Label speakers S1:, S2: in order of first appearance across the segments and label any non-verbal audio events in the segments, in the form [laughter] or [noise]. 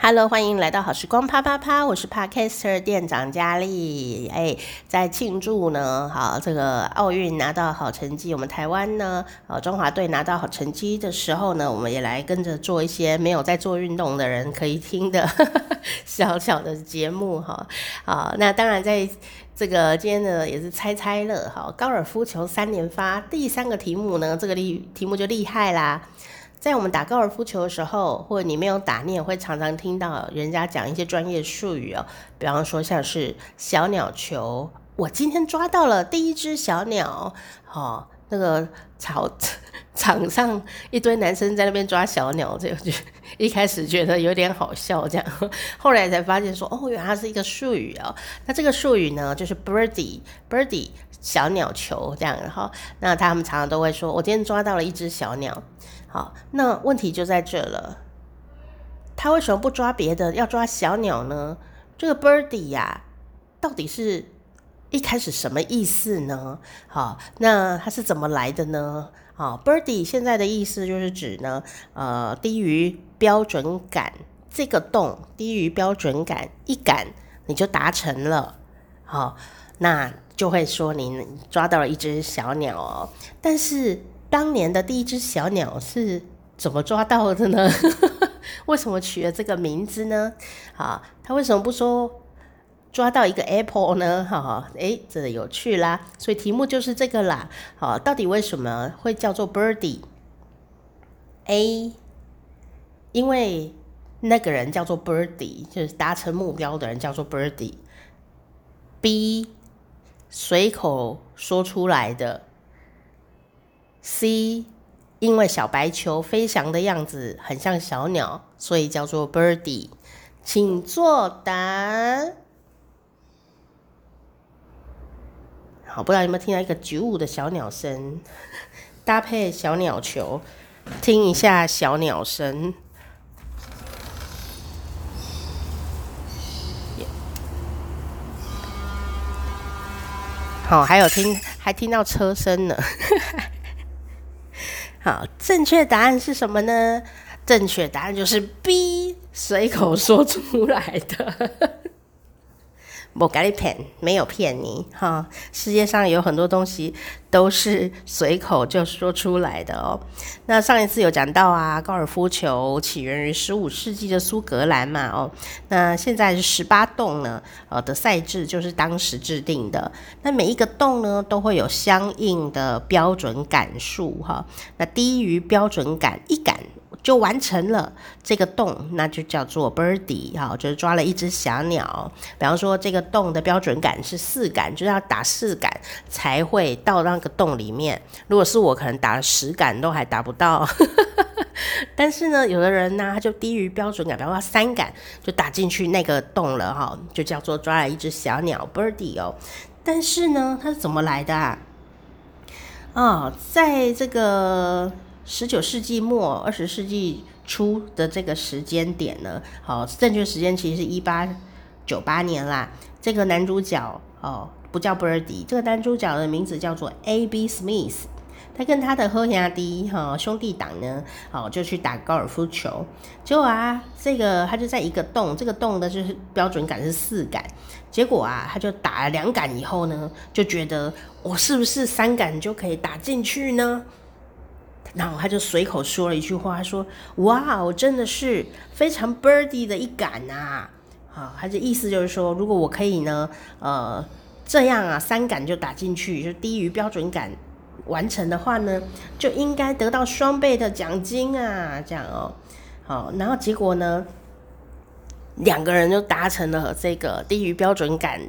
S1: Hello，欢迎来到好时光啪啪啪，我是 Podcaster 店长佳丽。哎，在庆祝呢，好这个奥运拿到好成绩，我们台湾呢，呃，中华队拿到好成绩的时候呢，我们也来跟着做一些没有在做运动的人可以听的 [laughs] 小小的节目哈。好，那当然在这个今天呢也是猜猜乐哈，高尔夫球三连发，第三个题目呢，这个厉题目就厉害啦。在我们打高尔夫球的时候，或者你没有打，你也会常常听到人家讲一些专业术语哦。比方说，像是小鸟球，我今天抓到了第一只小鸟。哦，那个场场上一堆男生在那边抓小鸟，这个就一开始觉得有点好笑，这样，后来才发现说，哦，原来是一个术语哦。那这个术语呢，就是 birdie，birdie 小鸟球这样。然后，那他们常常都会说，我今天抓到了一只小鸟。好，那问题就在这了。他为什么不抓别的，要抓小鸟呢？这个 birdie 呀、啊，到底是一开始什么意思呢？好，那它是怎么来的呢？好，birdie 现在的意思就是指呢，呃，低于标准杆这个洞低于标准杆一杆你就达成了。好，那就会说你抓到了一只小鸟哦，但是。当年的第一只小鸟是怎么抓到的呢？[laughs] 为什么取了这个名字呢？啊，他为什么不说抓到一个 apple 呢？好，诶，这有趣啦。所以题目就是这个啦。好，到底为什么会叫做 birdie？A，因为那个人叫做 birdie，就是达成目标的人叫做 birdie。B，随口说出来的。C，因为小白球飞翔的样子很像小鸟，所以叫做 birdie。请作答。好，不知道有没有听到一个九五的小鸟声，[laughs] 搭配小鸟球，听一下小鸟声。好，还有听，还听到车声呢。正确答案是什么呢？正确答案就是 B，随口说出来的。我跟你骗，没有骗你哈。世界上有很多东西都是随口就说出来的哦。那上一次有讲到啊，高尔夫球起源于十五世纪的苏格兰嘛哦。那现在是十八洞呢，呃的赛制就是当时制定的。那每一个洞呢都会有相应的标准杆数哈。那低于标准杆一杆。就完成了这个洞，那就叫做 birdie 哈，就是抓了一只小鸟。比方说，这个洞的标准杆是四杆，就是要打四杆才会到那个洞里面。如果是我，可能打了十杆都还达不到。[laughs] 但是呢，有的人呢，他就低于标准杆，比方说三杆就打进去那个洞了哈，就叫做抓了一只小鸟 birdie 哦。但是呢，它是怎么来的啊？哦，在这个。十九世纪末、二十世纪初的这个时间点呢，好，正确时间其实是一八九八年啦。这个男主角哦，不叫 Birdie，这个男主角的名字叫做 A.B. Smith。他跟他的好兄弟哈兄弟党呢，哦，就去打高尔夫球。结果啊，这个他就在一个洞，这个洞的就是标准杆是四杆。结果啊，他就打了两杆以后呢，就觉得我是不是三杆就可以打进去呢？然后他就随口说了一句话，他说：“哇，我真的是非常 birdy 的一杆呐！”啊，他的意思就是说，如果我可以呢，呃，这样啊，三杆就打进去，就低于标准杆完成的话呢，就应该得到双倍的奖金啊！这样哦，好，然后结果呢，两个人就达成了这个低于标准杆。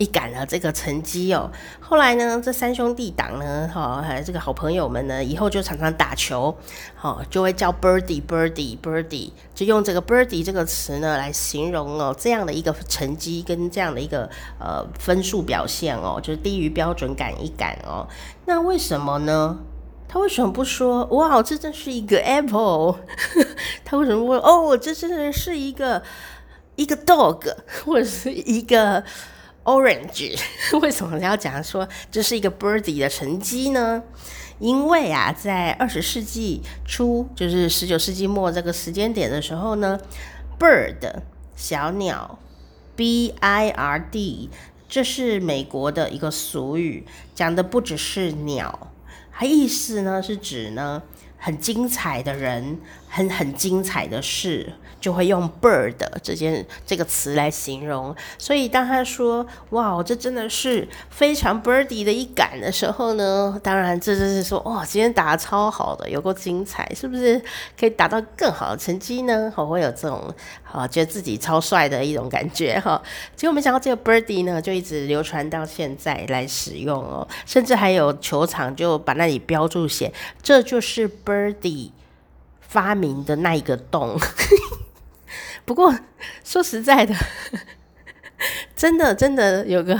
S1: 一杆了这个成绩哦，后来呢，这三兄弟党呢，哈，还有这个好朋友们呢，以后就常常打球，好，就会叫 birdie birdie birdie，就用这个 birdie 这个词呢来形容哦这样的一个成绩跟这样的一个呃分数表现哦，就是低于标准杆一杆哦。那为什么呢？他为什么不说哇，这真是一个 apple？[laughs] 他为什么不说哦，这真的是一个一个 dog，或者是一个？Orange，[laughs] 为什么要讲说这是一个 birdie 的成绩呢？因为啊，在二十世纪初，就是十九世纪末这个时间点的时候呢 bird 小鸟，b i r d，这是美国的一个俗语，讲的不只是鸟，它意思呢是指呢很精彩的人，很很精彩的事。就会用 bird 这件这个词来形容，所以当他说“哇，这真的是非常 birdy 的一杆”的时候呢，当然这就是说哇，今天打的超好的，有够精彩，是不是可以达到更好的成绩呢？我会有这种啊，觉得自己超帅的一种感觉哈。结果没想到这个 birdie 呢，就一直流传到现在来使用哦，甚至还有球场就把那里标注写，这就是 birdie 发明的那一个洞。[laughs] 不过说实在的，[laughs] 真的真的有个，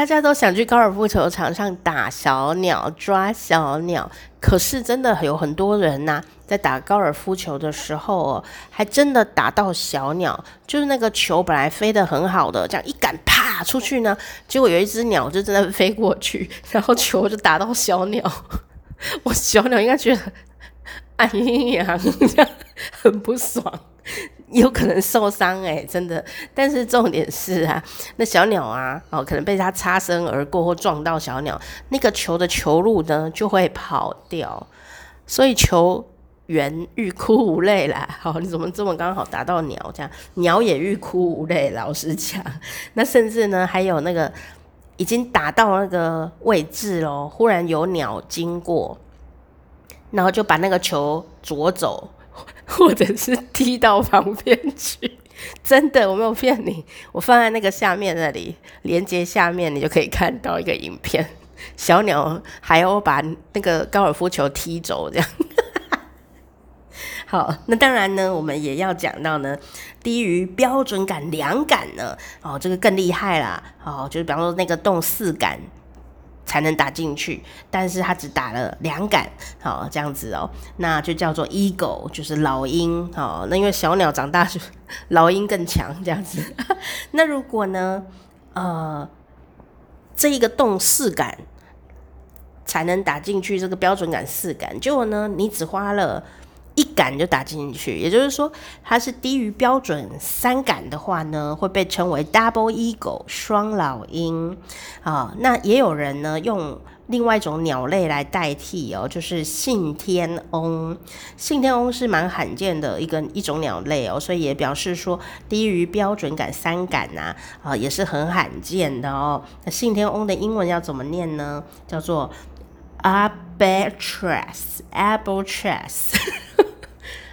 S1: 大家都想去高尔夫球场上打小鸟、抓小鸟，可是真的有很多人呐、在打高尔夫球的时候哦，还真的打到小鸟，就是那个球本来飞得很好的，这样一杆啪出去呢，结果有一只鸟就真的飞过去，[laughs] 然后球就打到小鸟，[laughs] 我小鸟应该觉得 [laughs] 哎呀，这样很不爽。[laughs] 有可能受伤哎、真的。但是重点是啊，[laughs] 那小鸟啊，哦，可能被它擦身而过或撞到小鸟，那个球的球路呢就会跑掉，所以球员欲哭无泪啦。好、[laughs] 哦，你怎么这么刚好打到鸟这样？鸟也欲哭无泪。老实讲，那甚至呢，还有那个已经打到那个位置喽，忽然有鸟经过，然后就把那个球啄走。[laughs] 或者是踢到旁边去，[laughs] 真的，我没有骗你。我放在那个下面那里，连接下面，你就可以看到一个影片。[laughs] 小鸟还要把那个高尔夫球踢走，这样。好，那当然呢，我们也要讲到呢，低于标准杆两杆呢，哦，这个更厉害啦。哦，就是比方说那个洞四杆。才能打进去，但是他只打了两杆，好，这样子哦，那就叫做 eagle，就是老鹰，好，那因为小鸟长大就老鹰更强，这样子。[laughs] 那如果呢，呃，这一个洞四杆才能打进去，这个标准杆四杆，结果呢，你只花了。一杆就打进去，也就是说，它是低于标准三杆的话呢，会被称为 double eagle 双老鹰啊。那也有人呢用另外一种鸟类来代替哦，就是信天翁。信天翁是蛮罕见的一个一种鸟类哦，所以也表示说低于标准杆三杆呐啊，啊，也是很罕见的哦。那信天翁的英文要怎么念呢？叫做 albatross，albatross。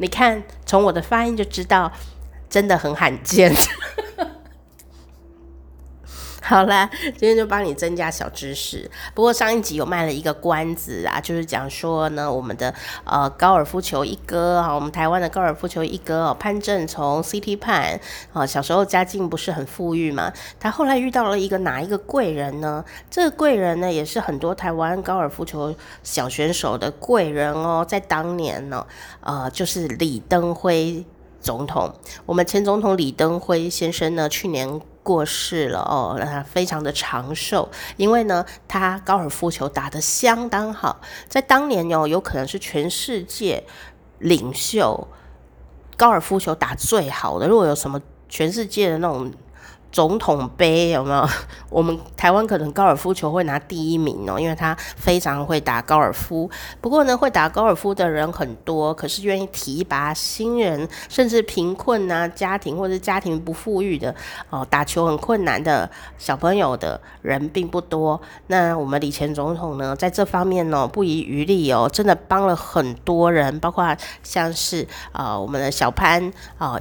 S1: 你看，从我的发音就知道，真的很罕见。好啦，今天就帮你增加小知识。不过上一集有卖了一个关子啊，就是讲说呢，我们的呃高尔夫球一哥啊，我们台湾的高尔夫球一哥哦，潘正从 CT 潘啊，小时候家境不是很富裕嘛，他后来遇到了一个哪一个贵人呢？这个贵人呢，也是很多台湾高尔夫球小选手的贵人哦，在当年呢，呃，就是李登辉总统，我们前总统李登辉先生呢，去年。过世了哦，让他非常的长寿，因为呢，他高尔夫球打得相当好，在当年哦，有可能是全世界领袖高尔夫球打最好的。如果有什么全世界的那种。总统杯有没有？[laughs] 我们台湾可能高尔夫球会拿第一名哦，因为他非常会打高尔夫。不过呢，会打高尔夫的人很多，可是愿意提拔新人，甚至贫困啊家庭或者家庭不富裕的哦，打球很困难的小朋友的人并不多。那我们李前总统呢，在这方面呢，不遗余力哦，真的帮了很多人，包括像是啊、呃、我们的小潘啊。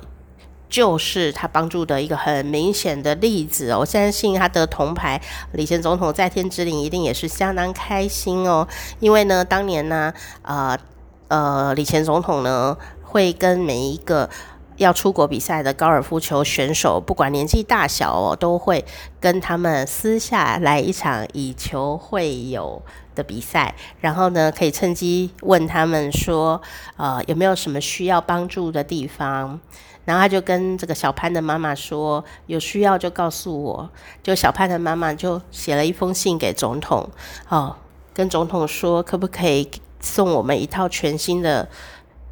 S1: 就是他帮助的一个很明显的例子哦，我相信他得铜牌，李前总统在天之灵一定也是相当开心哦，因为呢，当年呢，呃呃，李前总统呢会跟每一个要出国比赛的高尔夫球选手，不管年纪大小哦，都会跟他们私下来一场以球会友的比赛，然后呢，可以趁机问他们说，呃，有没有什么需要帮助的地方。然后他就跟这个小潘的妈妈说：“有需要就告诉我。”就小潘的妈妈就写了一封信给总统，哦，跟总统说可不可以送我们一套全新的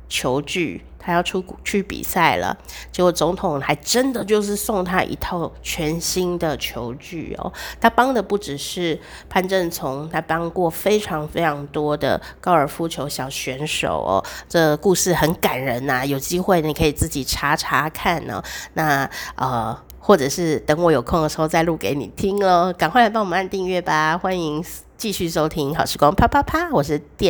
S1: 球具。他要出去比赛了。结果总统还真的就是送他一套全新的球具哦。他帮的不只是潘正从，他帮过非常非常多的高尔夫球小选手哦。这故事很感人呐、有机会你可以自己查查看、哦。那呃。或者是等我有空的时候再录给你听喽，赶快来帮我们按订阅吧！欢迎继续收听好时光啪啪啪，我是电